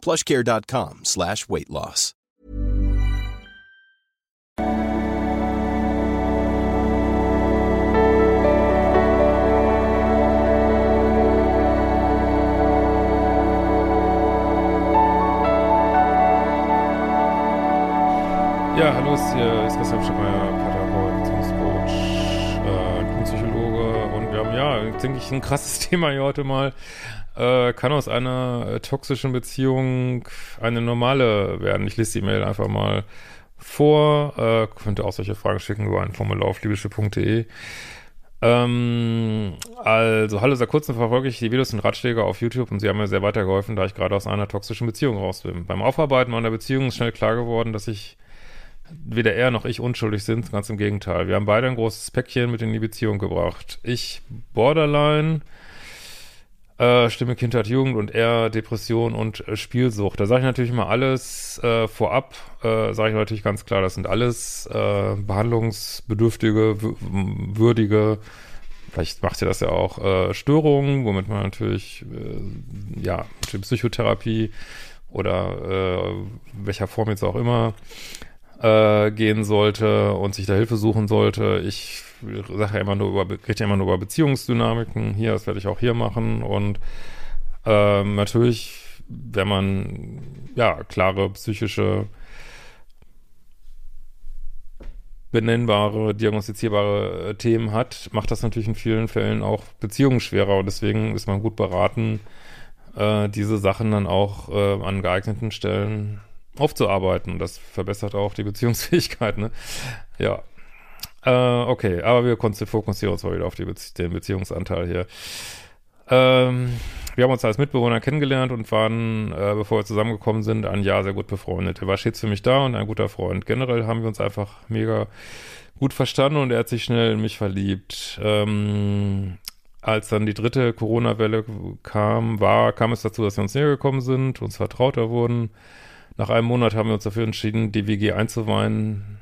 plushcare.com slash weight loss. Ja, hallo, ist hier ist Christian Schemeier, Beziehungscoach, äh, Psychologe und wir haben ja, denke ich, ein krasses Thema hier heute mal. Äh, kann aus einer äh, toxischen Beziehung eine normale werden? Ich lese die Mail einfach mal vor. Äh, könnt ihr auch solche Fragen schicken über ein Formular auf libysche.de. Ähm, also, hallo, seit kurzem verfolge ich die Videos und Ratschläge auf YouTube und sie haben mir sehr weitergeholfen, da ich gerade aus einer toxischen Beziehung raus bin. Beim Aufarbeiten meiner Beziehung ist schnell klar geworden, dass ich weder er noch ich unschuldig sind, ganz im Gegenteil. Wir haben beide ein großes Päckchen mit in die Beziehung gebracht. Ich Borderline, äh, Stimme Kindheit, Jugend und er Depression und äh, Spielsucht. Da sage ich natürlich mal alles äh, vorab, äh, sage ich natürlich ganz klar, das sind alles äh, behandlungsbedürftige, würdige, vielleicht macht ihr das ja auch, äh, Störungen, womit man natürlich, äh, ja, Psychotherapie oder äh, welcher Form jetzt auch immer äh, gehen sollte und sich da Hilfe suchen sollte. Ich sage ja immer nur über, rede ja immer nur über Beziehungsdynamiken. Hier, das werde ich auch hier machen. Und ähm, natürlich, wenn man ja klare psychische benennbare, diagnostizierbare äh, Themen hat, macht das natürlich in vielen Fällen auch Beziehungen schwerer und deswegen ist man gut beraten, äh, diese Sachen dann auch äh, an geeigneten Stellen aufzuarbeiten. Das verbessert auch die Beziehungsfähigkeit, ne? Ja. Äh, okay, aber wir fokussieren uns mal wieder auf Bezie den Beziehungsanteil hier. Ähm, wir haben uns als Mitbewohner kennengelernt und waren, äh, bevor wir zusammengekommen sind, ein Jahr sehr gut befreundet. Er war stets für mich da und ein guter Freund. Generell haben wir uns einfach mega gut verstanden und er hat sich schnell in mich verliebt. Ähm, als dann die dritte Corona-Welle kam, war, kam es dazu, dass wir uns näher gekommen sind, uns vertrauter wurden. Nach einem Monat haben wir uns dafür entschieden, die WG einzuweihen,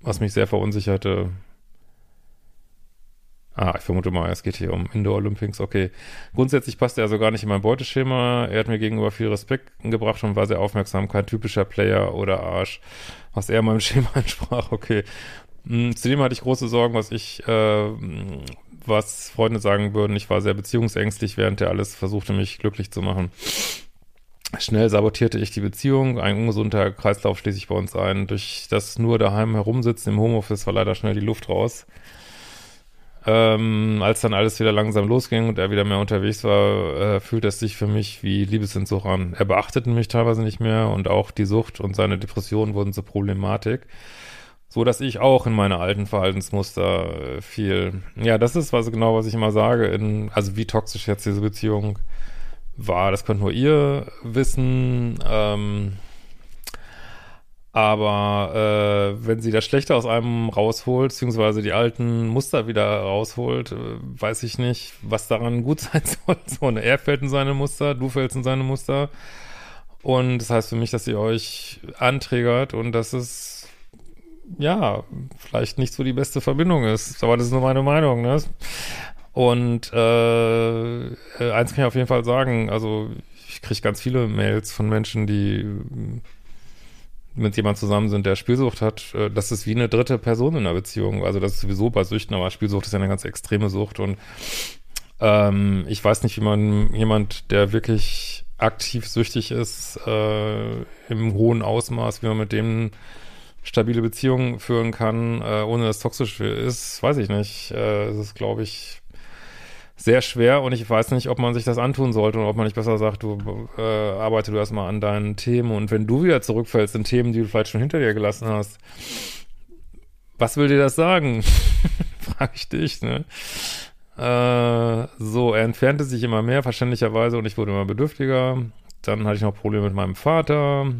was mich sehr verunsicherte. Ah, ich vermute mal, es geht hier um Indoor Olympics. Okay. Grundsätzlich passte er also gar nicht in mein Beuteschema. Er hat mir gegenüber viel Respekt gebracht und war sehr aufmerksam. Kein typischer Player oder Arsch, was er meinem Schema entsprach. Okay. Hm, zudem hatte ich große Sorgen, was ich, äh, was Freunde sagen würden. Ich war sehr beziehungsängstlich, während er alles versuchte, mich glücklich zu machen. Schnell sabotierte ich die Beziehung. Ein ungesunder Kreislauf schließe ich bei uns ein. Durch das nur daheim herumsitzen im Homeoffice war leider schnell die Luft raus. Ähm, als dann alles wieder langsam losging und er wieder mehr unterwegs war, äh, fühlt es sich für mich wie Liebesentsuch an. Er beachtete mich teilweise nicht mehr und auch die Sucht und seine Depressionen wurden zur Problematik. So dass ich auch in meine alten Verhaltensmuster äh, fiel. Ja, das ist was genau, was ich immer sage, in, also wie toxisch jetzt diese Beziehung war. Das könnt nur ihr wissen. Ähm, aber äh, wenn sie das Schlechte aus einem rausholt, beziehungsweise die alten Muster wieder rausholt, äh, weiß ich nicht, was daran gut sein soll. So, ne? Er fällt in seine Muster, du fällst in seine Muster. Und das heißt für mich, dass sie euch anträgert und dass es ja vielleicht nicht so die beste Verbindung ist. Aber das ist nur meine Meinung, ne? Und äh, äh, eins kann ich auf jeden Fall sagen, also ich kriege ganz viele Mails von Menschen, die mit jemand zusammen sind, der Spielsucht hat. Äh, das ist wie eine dritte Person in einer Beziehung. Also das ist sowieso bei Süchten, aber Spielsucht ist ja eine ganz extreme Sucht. Und ähm, ich weiß nicht, wie man jemand, der wirklich aktiv süchtig ist, äh, im hohen Ausmaß, wie man mit dem stabile Beziehungen führen kann, äh, ohne dass es toxisch ist, weiß ich nicht. Äh, ist, glaube ich, sehr schwer und ich weiß nicht, ob man sich das antun sollte oder ob man nicht besser sagt, du äh, arbeite du erstmal an deinen Themen und wenn du wieder zurückfällst in Themen, die du vielleicht schon hinter dir gelassen hast, was will dir das sagen? Frag ich dich, ne? Äh, so, er entfernte sich immer mehr, verständlicherweise, und ich wurde immer bedürftiger. Dann hatte ich noch Probleme mit meinem Vater.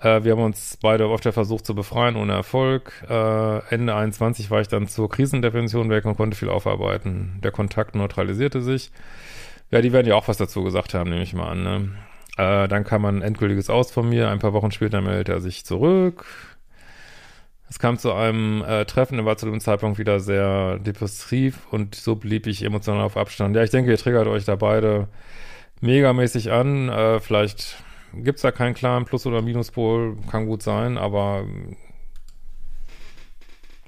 Äh, wir haben uns beide der versucht zu befreien, ohne Erfolg. Äh, Ende 21 war ich dann zur Krisendepression weg und konnte viel aufarbeiten. Der Kontakt neutralisierte sich. Ja, die werden ja auch was dazu gesagt haben, nehme ich mal an. Ne? Äh, dann kam ein endgültiges Aus von mir. Ein paar Wochen später meldete er sich zurück. Es kam zu einem äh, Treffen, er war zu dem Zeitpunkt wieder sehr depressiv und so blieb ich emotional auf Abstand. Ja, ich denke, ihr triggert euch da beide megamäßig an. Äh, vielleicht gibt es da keinen klaren Plus- oder Minuspol, kann gut sein, aber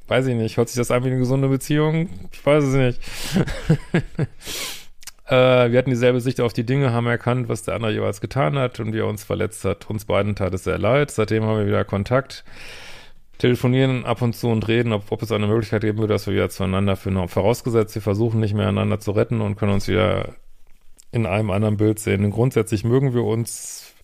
weiß ich nicht, hört sich das an wie eine gesunde Beziehung? Ich weiß es nicht. äh, wir hatten dieselbe Sicht auf die Dinge, haben erkannt, was der andere jeweils getan hat und wie er uns verletzt hat. Uns beiden tat es sehr leid. Seitdem haben wir wieder Kontakt, telefonieren ab und zu und reden, ob, ob es eine Möglichkeit geben würde, dass wir wieder zueinander finden. Vorausgesetzt, wir versuchen nicht mehr einander zu retten und können uns wieder in einem anderen Bild sehen. grundsätzlich mögen wir uns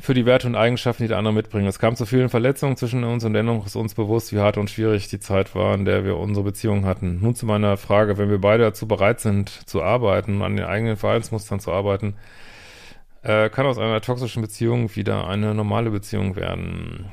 für die Werte und Eigenschaften, die der andere mitbringt. Es kam zu vielen Verletzungen zwischen uns und dennoch ist uns bewusst, wie hart und schwierig die Zeit war, in der wir unsere Beziehung hatten. Nun zu meiner Frage, wenn wir beide dazu bereit sind, zu arbeiten, an den eigenen Verhaltensmustern zu arbeiten, äh, kann aus einer toxischen Beziehung wieder eine normale Beziehung werden.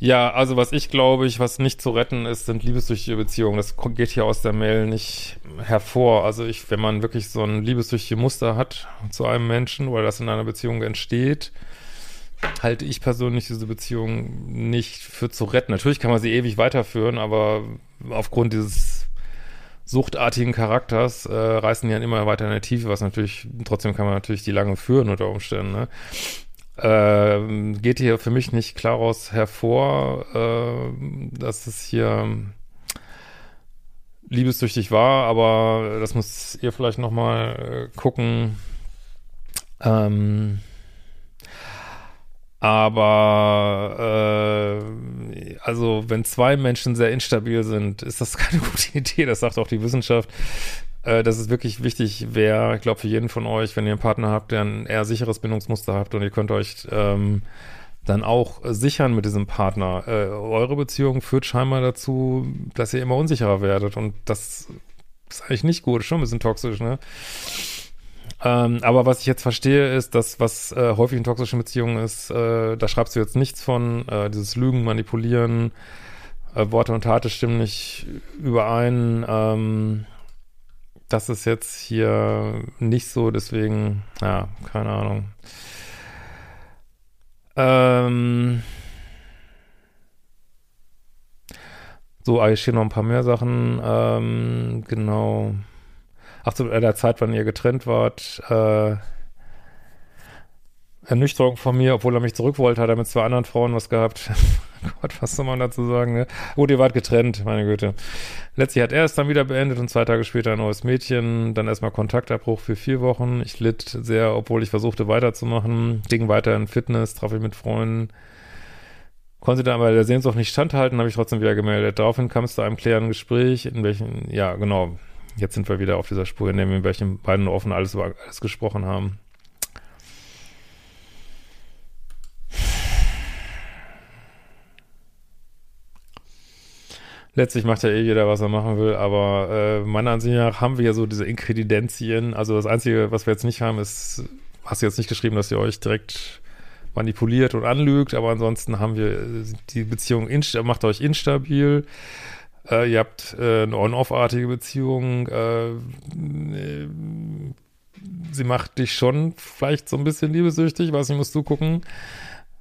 Ja, also was ich glaube, ich, was nicht zu retten ist, sind liebessüchtige Beziehungen. Das geht hier aus der Mail nicht hervor. Also ich, wenn man wirklich so ein liebessüchtige Muster hat zu einem Menschen oder das in einer Beziehung entsteht, halte ich persönlich diese Beziehung nicht für zu retten. Natürlich kann man sie ewig weiterführen, aber aufgrund dieses suchtartigen Charakters äh, reißen die dann immer weiter in der Tiefe, was natürlich, trotzdem kann man natürlich die lange führen unter Umständen. Ne? Äh, geht hier für mich nicht klar aus hervor, äh, dass es hier liebessüchtig war, aber das muss ihr vielleicht nochmal äh, gucken. Ähm, aber äh, also wenn zwei Menschen sehr instabil sind, ist das keine gute Idee. Das sagt auch die Wissenschaft äh, das ist wirklich wichtig wäre, ich glaube für jeden von euch, wenn ihr einen Partner habt, der ein eher sicheres Bindungsmuster habt und ihr könnt euch ähm, dann auch sichern mit diesem Partner. Äh, eure Beziehung führt scheinbar dazu, dass ihr immer unsicherer werdet und das ist eigentlich nicht gut, schon ein bisschen toxisch, ne? Ähm, aber was ich jetzt verstehe, ist, dass was äh, häufig in toxischen Beziehungen ist, äh, da schreibst du jetzt nichts von, äh, dieses Lügen, Manipulieren, äh, Worte und Taten stimmen nicht überein, ähm, das ist jetzt hier nicht so, deswegen, ja, keine Ahnung. Ähm so, ah, hier stehen noch ein paar mehr Sachen. Ähm, genau. Ach, zu der Zeit, wann ihr getrennt wart. Äh, Ernüchterung von mir, obwohl er mich zurück wollte, hat er mit zwei anderen Frauen was gehabt. Gott, was soll man dazu sagen, ne? Gut, ihr wart getrennt, meine Güte. Letztlich hat er es dann wieder beendet und zwei Tage später ein neues Mädchen, dann erstmal Kontaktabbruch für vier Wochen. Ich litt sehr, obwohl ich versuchte weiterzumachen, ging weiter in Fitness, traf ich mit Freunden. Konnte dann aber der Sehnsucht nicht standhalten, habe ich trotzdem wieder gemeldet. Daraufhin kam es zu einem klärenden Gespräch, in welchem, ja, genau, jetzt sind wir wieder auf dieser Spur, in dem wir in welchem beiden offen alles über alles gesprochen haben. Letztlich macht ja eh jeder, was er machen will, aber äh, meiner Ansicht nach haben wir ja so diese Inkredenzien. Also das Einzige, was wir jetzt nicht haben, ist, hast du jetzt nicht geschrieben, dass ihr euch direkt manipuliert und anlügt, aber ansonsten haben wir die Beziehung, macht euch instabil. Äh, ihr habt äh, eine on-off-artige Beziehung. Äh, sie macht dich schon vielleicht so ein bisschen liebesüchtig, weiß nicht, musst du gucken.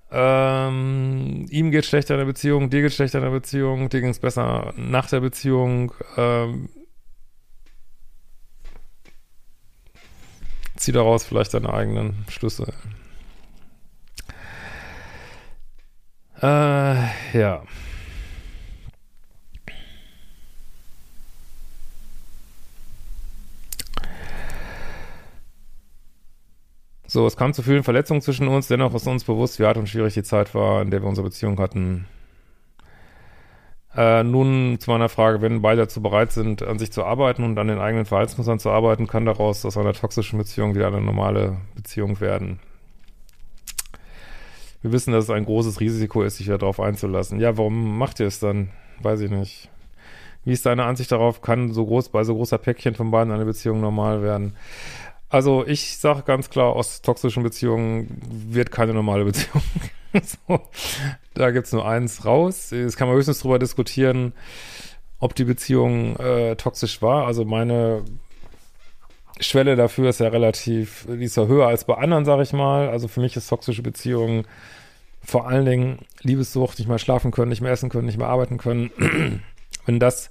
Ähm, ihm geht schlechter in der Beziehung, dir geht schlechter in der Beziehung, dir ging es besser nach der Beziehung. Ähm, zieh daraus vielleicht deine eigenen Schlüsse. Äh, ja. So, es kam zu vielen Verletzungen zwischen uns, dennoch ist uns bewusst, wie hart und schwierig die Zeit war, in der wir unsere Beziehung hatten. Äh, nun zu meiner Frage, wenn beide dazu bereit sind, an sich zu arbeiten und an den eigenen Verhaltensmustern zu arbeiten, kann daraus aus einer toxischen Beziehung wieder eine normale Beziehung werden. Wir wissen, dass es ein großes Risiko ist, sich darauf einzulassen. Ja, warum macht ihr es dann? Weiß ich nicht. Wie ist deine Ansicht darauf? Kann so groß, bei so großer Päckchen von beiden eine Beziehung normal werden? Also ich sage ganz klar, aus toxischen Beziehungen wird keine normale Beziehung. so, da gibt's nur eins raus. Es kann man höchstens drüber diskutieren, ob die Beziehung äh, toxisch war. Also meine Schwelle dafür ist ja relativ, die ist ja höher als bei anderen, sage ich mal. Also für mich ist toxische Beziehungen vor allen Dingen Liebessucht, nicht mehr schlafen können, nicht mehr essen können, nicht mehr arbeiten können. Wenn das,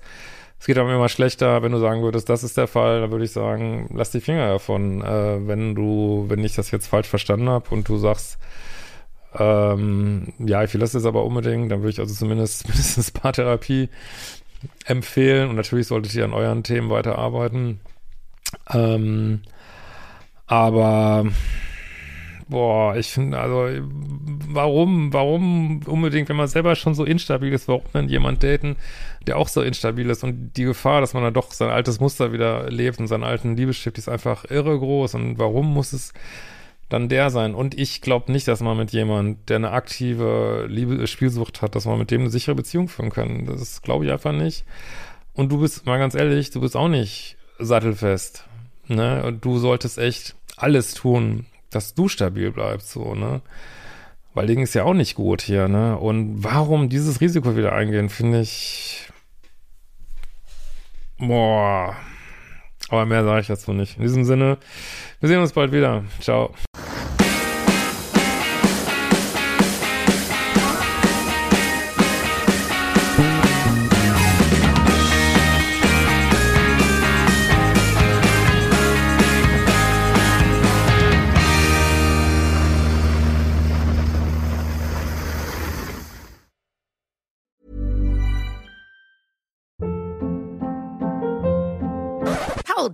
es geht aber immer schlechter, wenn du sagen würdest, das ist der Fall, dann würde ich sagen, lass die Finger davon. Äh, wenn du, wenn ich das jetzt falsch verstanden habe und du sagst, ähm, ja, ich will das jetzt aber unbedingt, dann würde ich also zumindest mindestens Paartherapie empfehlen und natürlich solltet ihr an euren Themen weiterarbeiten. Ähm, aber boah, ich finde, also warum, warum unbedingt, wenn man selber schon so instabil ist, warum dann jemand daten, der auch so instabil ist und die Gefahr, dass man dann doch sein altes Muster wieder lebt und seinen alten Liebesschiff, die ist einfach irre groß und warum muss es dann der sein? Und ich glaube nicht, dass man mit jemand, der eine aktive Liebe Spielsucht hat, dass man mit dem eine sichere Beziehung führen kann. Das glaube ich einfach nicht. Und du bist, mal ganz ehrlich, du bist auch nicht sattelfest. Ne? Und du solltest echt alles tun, dass du stabil bleibst, so, ne? Weil Ding ist ja auch nicht gut hier, ne? Und warum dieses Risiko wieder eingehen, finde ich. Boah. Aber mehr sage ich dazu nicht. In diesem Sinne, wir sehen uns bald wieder. Ciao.